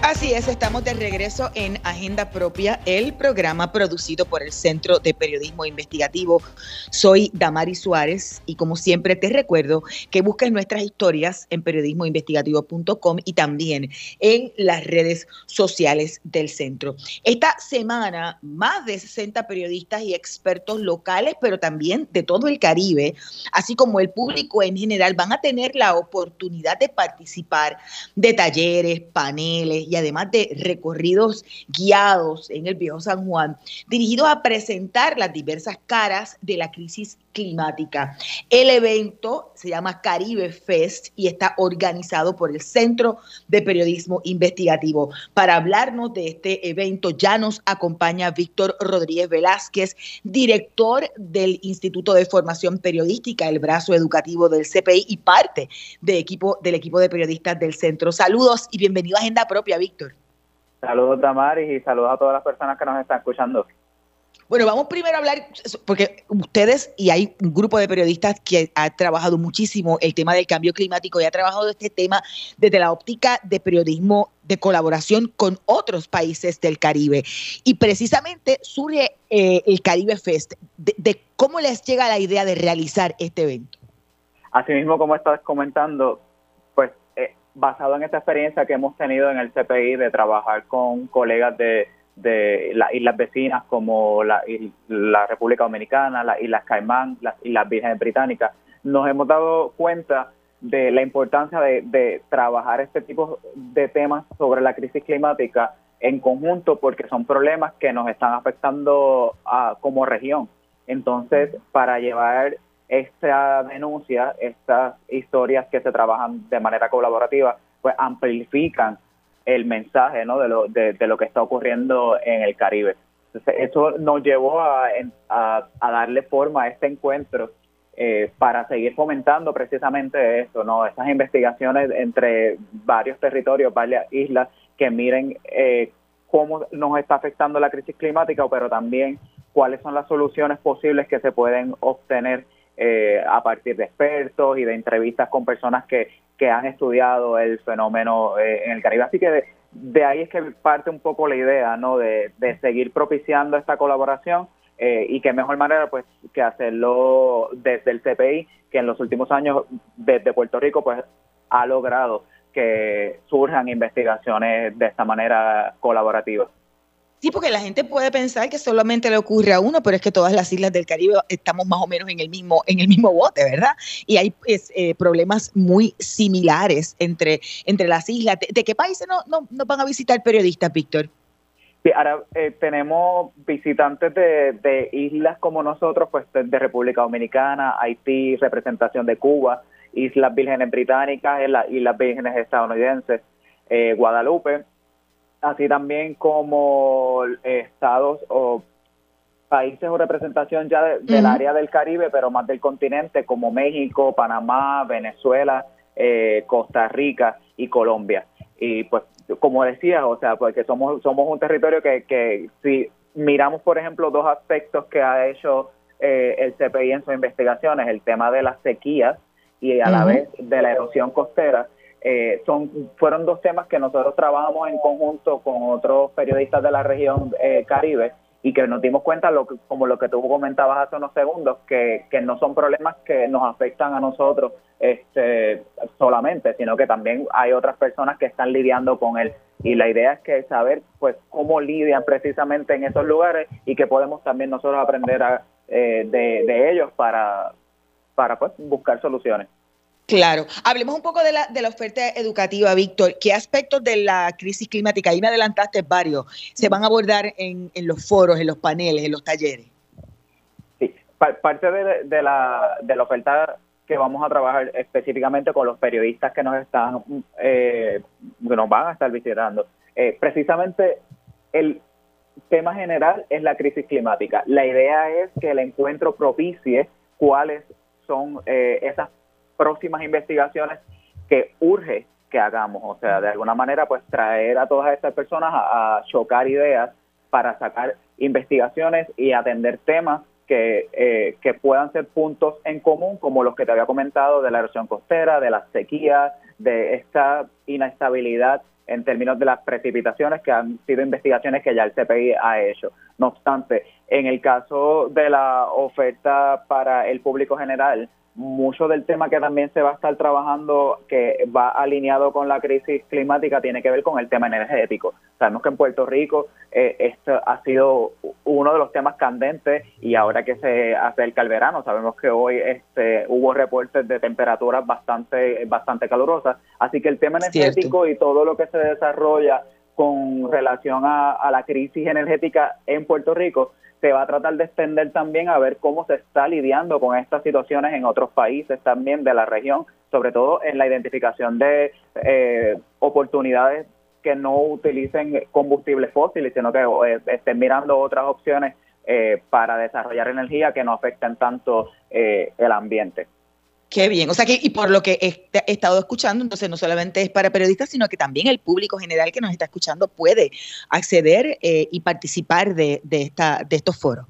Así es, estamos de regreso en Agenda Propia, el programa producido por el Centro de Periodismo Investigativo. Soy Damari Suárez y como siempre te recuerdo que busques nuestras historias en periodismoinvestigativo.com y también en las redes sociales del centro. Esta semana, más de 60 periodistas y expertos locales, pero también de todo el Caribe, así como el público en general, van a tener la oportunidad de participar de talleres, paneles y además de recorridos guiados en el Viejo San Juan, dirigidos a presentar las diversas caras de la crisis climática. El evento se llama Caribe Fest y está organizado por el Centro de Periodismo Investigativo. Para hablarnos de este evento ya nos acompaña Víctor Rodríguez Velázquez, director del Instituto de Formación Periodística, el brazo educativo del CPI y parte de equipo, del equipo de periodistas del centro. Saludos y bienvenido a Agenda Propia, Víctor. Saludos, Damaris, y saludos a todas las personas que nos están escuchando. Bueno, vamos primero a hablar, porque ustedes y hay un grupo de periodistas que ha trabajado muchísimo el tema del cambio climático y ha trabajado este tema desde la óptica de periodismo de colaboración con otros países del Caribe. Y precisamente surge eh, el Caribe Fest. De, cómo les llega la idea de realizar este evento? Asimismo, como estás comentando, pues eh, basado en esta experiencia que hemos tenido en el CPI de trabajar con colegas de de las islas vecinas como la, la República Dominicana, las Islas Caimán, las Islas Vírgenes Británicas, nos hemos dado cuenta de la importancia de, trabajar este tipo de temas sobre la crisis climática en conjunto porque son problemas que nos están afectando a, como región. Entonces, para llevar esta denuncia, estas historias que se trabajan de manera colaborativa, pues amplifican el mensaje ¿no? de, lo, de, lo que está ocurriendo en el Caribe. eso nos llevó a, a, darle forma a este encuentro eh, para seguir fomentando precisamente eso, ¿no? Esas investigaciones entre varios territorios, varias islas que miren eh, cómo nos está afectando la crisis climática, pero también cuáles son las soluciones posibles que se pueden obtener eh, a partir de expertos y de entrevistas con personas que, que han estudiado el fenómeno eh, en el Caribe. Así que de ahí es que parte un poco la idea, ¿no? De, seguir propiciando esta colaboración eh, y qué mejor manera, pues, que hacerlo desde el CPI, que en los últimos años desde Puerto Rico, pues, ha logrado que surjan investigaciones de esta manera colaborativa. Sí, porque la gente puede pensar que solamente le ocurre a uno, pero es que todas las islas del Caribe estamos más o menos en el mismo, en el mismo bote, ¿verdad? Y hay eh, problemas muy similares entre, entre las islas. ¿De, qué países no, no, van a visitar periodistas, Víctor? Ahora eh, tenemos visitantes de, de, islas como nosotros, pues de República Dominicana, Haití, representación de Cuba, Islas Vírgenes Británicas, Islas Vírgenes Estadounidenses, eh, Guadalupe, así también como estados o países o representación ya del área del Caribe, pero más del continente, como México, Panamá, Venezuela, eh, Costa Rica y Colombia. Y pues, como decía, o sea, porque somos, somos un territorio que, que si miramos, por ejemplo, dos aspectos que ha hecho eh, el CPI en sus investigaciones, el tema de las sequías y a la vez de la erosión costera, eh, son fueron dos temas que nosotros trabajamos en conjunto con otros periodistas de la región eh, Caribe y que nos dimos cuenta, lo que, como lo que tú comentabas hace unos segundos, que, no son problemas que nos afectan a nosotros este, solamente, sino que también hay otras personas que están lidiando con él. Y la idea es que saber pues cómo lidian precisamente en esos lugares y que podemos también nosotros aprender a, eh, de, de ellos para, para pues, buscar soluciones. Claro. Hablemos un poco de la, de la oferta educativa, Víctor. ¿Qué aspectos de la crisis climática, ahí me adelantaste varios, se van a abordar en, los foros, en los paneles, en los talleres? Sí, parte de, la, de la oferta que vamos a trabajar específicamente con los periodistas que nos están, eh, nos van a estar visitando. Eh, precisamente el tema general es la crisis climática. La idea es que el encuentro propicie cuáles son eh, esas próximas investigaciones que urge que hagamos. O sea, de alguna manera, pues traer a todas estas personas a, chocar ideas para sacar investigaciones y atender temas que, eh, que puedan ser puntos en común, como los que te había comentado de la erosión costera, de la sequía, de esta inestabilidad en términos de las precipitaciones, que han sido investigaciones que ya el CPI ha hecho. No obstante, en el caso de la oferta para el público general, mucho del tema que también se va a estar trabajando, que va alineado con la crisis climática, tiene que ver con el tema energético. Sabemos que en Puerto Rico eh, esto ha sido uno de los temas candentes y ahora que se acerca el verano, sabemos que hoy este, hubo reportes de temperaturas bastante, bastante calurosas. Así que el tema energético y todo lo que se desarrolla con relación a la crisis energética en Puerto Rico se va a tratar de extender también a ver cómo se está lidiando con estas situaciones en otros países también de la región, sobre todo en la identificación de eh, oportunidades que no utilicen combustibles fósiles, sino que eh, estén mirando otras opciones eh, para desarrollar energía que no afecten tanto el ambiente. Qué bien, o sea que, y por lo que he, estado escuchando, entonces no solamente es para periodistas, sino que también el público general que nos está escuchando puede acceder eh, y participar de, esta, de estos foros.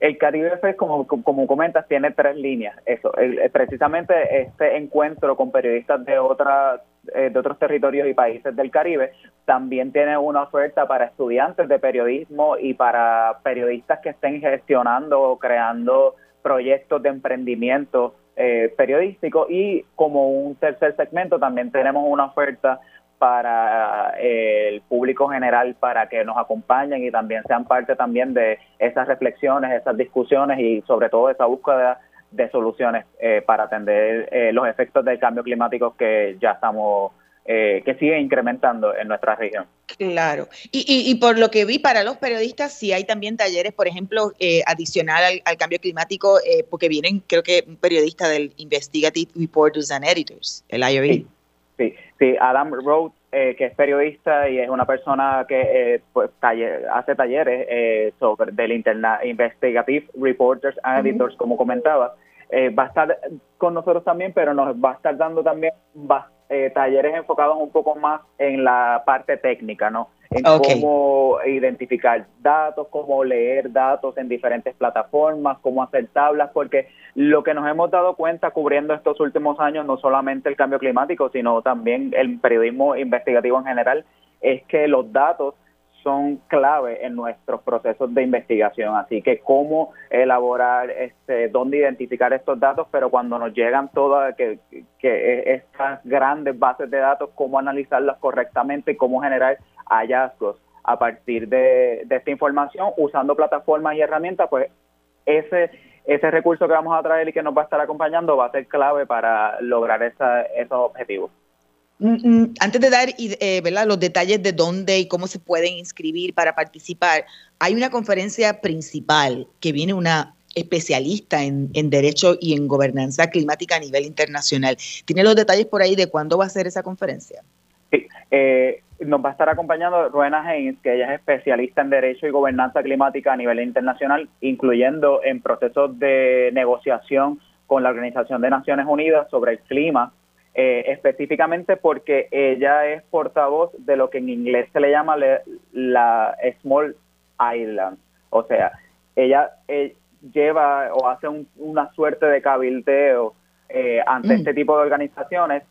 El Caribe Fest, como, como comentas, tiene tres líneas. Eso, precisamente este encuentro con periodistas de otras eh, de otros territorios y países del Caribe, también tiene una oferta para estudiantes de periodismo y para periodistas que estén gestionando o creando proyectos de emprendimiento eh, periodístico. Y como un tercer segmento también tenemos una oferta para eh, el público general para que nos acompañen y también sean parte también de esas reflexiones, esas discusiones y sobre todo esa búsqueda de soluciones eh, para atender los efectos del cambio climático que ya estamos eh, que sigue incrementando en nuestra región. Claro. Y, y, por lo que vi para los periodistas, sí hay también talleres, por ejemplo, eh, adicional al, cambio climático, eh, porque vienen, creo que un periodista del Investigative Reporters and Editors, el IRE. Sí, sí, Adam Rhodes, que es periodista y es una persona que pues, hace talleres sobre del Investigative Reporters and Editors, como comentaba. va a estar con nosotros también, pero nos va a estar dando también bastante eh, talleres enfocados un poco más en la parte técnica, ¿no? En cómo identificar datos, cómo leer datos en diferentes plataformas, cómo hacer tablas, porque lo que nos hemos dado cuenta cubriendo estos últimos años, no solamente el cambio climático, sino también el periodismo investigativo en general, es que los datos son clave en nuestros procesos de investigación. Así que cómo elaborar, este, dónde identificar estos datos, pero cuando nos llegan todas que, que estas grandes bases de datos, cómo analizarlas correctamente y cómo generar hallazgos a partir de, de esta información usando plataformas y herramientas, pues ese ese recurso que vamos a traer y que nos va a estar acompañando va a ser clave para lograr esa, esos objetivos. Mm, mm, antes de dar eh, ¿verdad? los detalles de dónde y cómo se pueden inscribir para participar, hay una conferencia principal que viene una especialista en, Derecho y en Gobernanza Climática a nivel internacional. ¿Tiene los detalles por ahí de cuándo va a ser esa conferencia? Sí, eh, nos va a estar acompañando Ruena Haynes, que ella es especialista en Derecho y Gobernanza Climática a nivel internacional, incluyendo en procesos de negociación con la Organización de Naciones Unidas sobre el clima, eh, específicamente porque ella es portavoz de lo que en inglés se le llama la Small Island. O sea, ella eh, lleva o hace una suerte de cabildeo eh, ante mm. este tipo de organizaciones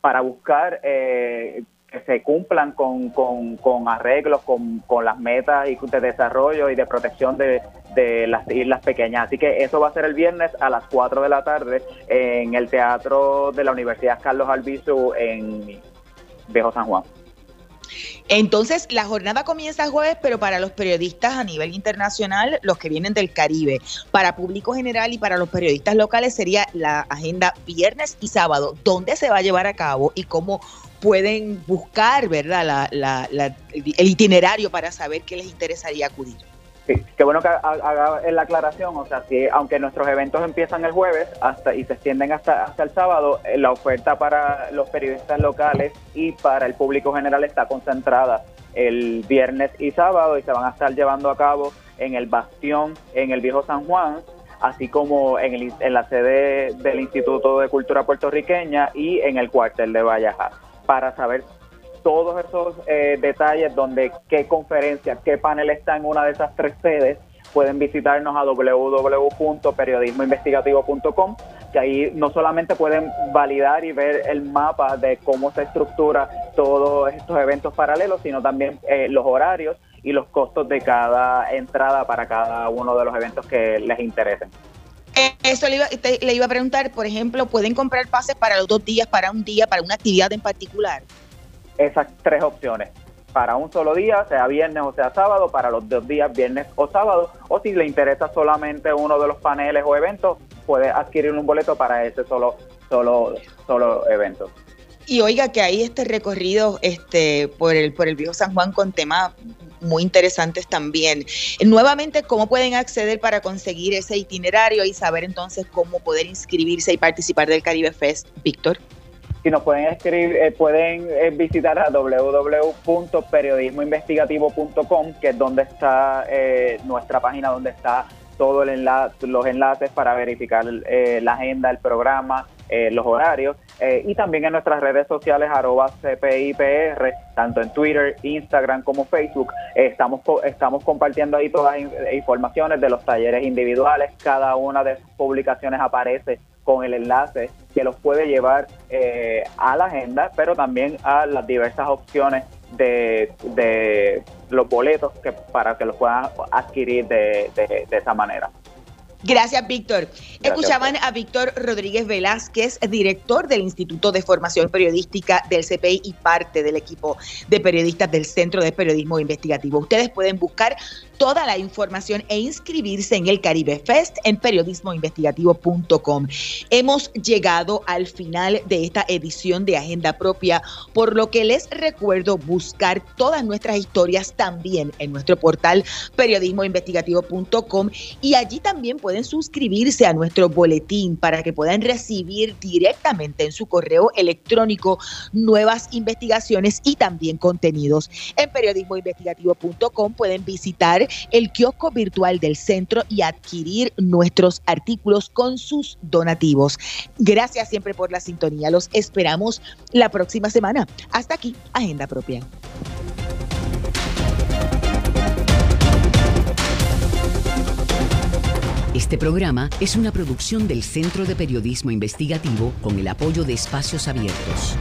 para buscar eh, que se cumplan con, con, arreglos, con, con, las metas de desarrollo y de protección de, de, las islas pequeñas. Así que eso va a ser el viernes a las 4 de la tarde en el Teatro de la Universidad Carlos Albizu en Viejo San Juan. Entonces, la jornada comienza el jueves, pero para los periodistas a nivel internacional, los que vienen del Caribe, para público general y para los periodistas locales sería la agenda viernes y sábado. ¿Dónde se va a llevar a cabo y cómo pueden buscar, verdad, el itinerario para saber qué les interesaría acudir? Sí, qué bueno que haga la aclaración, o sea, si aunque nuestros eventos empiezan el jueves hasta y se extienden hasta, hasta el sábado, eh, la oferta para los periodistas locales y para el público general está concentrada el viernes y sábado y se van a estar llevando a cabo en el Bastión, en el Viejo San Juan, así como en, el, en la sede del Instituto de Cultura Puertorriqueña y en el cuartel de Valleja, para saber todos esos eh, detalles donde qué conferencia, qué panel está en una de esas tres sedes, pueden visitarnos a www.periodismoinvestigativo.com, que ahí no solamente pueden validar y ver el mapa de cómo se estructura todos estos eventos paralelos, sino también eh, los horarios y los costos de cada entrada para cada uno de los eventos que les interesen. Eso le iba, le iba a preguntar, por ejemplo, ¿pueden comprar pases para los dos días, para un día, para una actividad en particular? esas tres opciones para un solo día, sea viernes o sea sábado, para los dos días, viernes o sábado, o si le interesa solamente uno de los paneles o eventos, puede adquirir un boleto para ese solo, solo, solo evento. Y oiga que hay este recorrido este, por, el, por el Viejo San Juan con temas muy interesantes también. Nuevamente, ¿cómo pueden acceder para conseguir ese itinerario y saber entonces cómo poder inscribirse y participar del Caribe Fest, Víctor? si nos pueden escribir, eh, pueden eh, visitar a www.periodismoinvestigativo.com, que es donde está eh, nuestra página, donde está todos el enlace, los enlaces para verificar la agenda, el programa, los horarios, y también en nuestras redes sociales, arroba CPIPR, tanto en Twitter, Instagram como Facebook, estamos, estamos compartiendo ahí todas las informaciones de los talleres individuales, cada una de sus publicaciones aparece con el enlace que los puede llevar eh, a la agenda, pero también a las diversas opciones de, de los boletos que para que los puedan adquirir de, de esa manera. Gracias, Víctor. Escuchaban a Víctor Rodríguez Velázquez, director del Instituto de Formación Periodística del CPI y parte del equipo de periodistas del Centro de Periodismo Investigativo. Ustedes pueden buscar toda la información e inscribirse en el Caribe Fest en periodismoinvestigativo.com. Hemos llegado al final de esta edición de Agenda Propia, por lo que les recuerdo buscar todas nuestras historias también en nuestro portal periodismoinvestigativo.com y allí también pueden suscribirse a nuestro boletín para que puedan recibir directamente en su correo electrónico nuevas investigaciones y también contenidos. En periodismoinvestigativo.com pueden el kiosco virtual del centro y adquirir nuestros artículos con sus donativos. Gracias siempre por la sintonía. Los esperamos la próxima semana. Hasta aquí, Agenda Propia. Este programa es una producción del Centro de Periodismo Investigativo con el apoyo de Espacios Abiertos.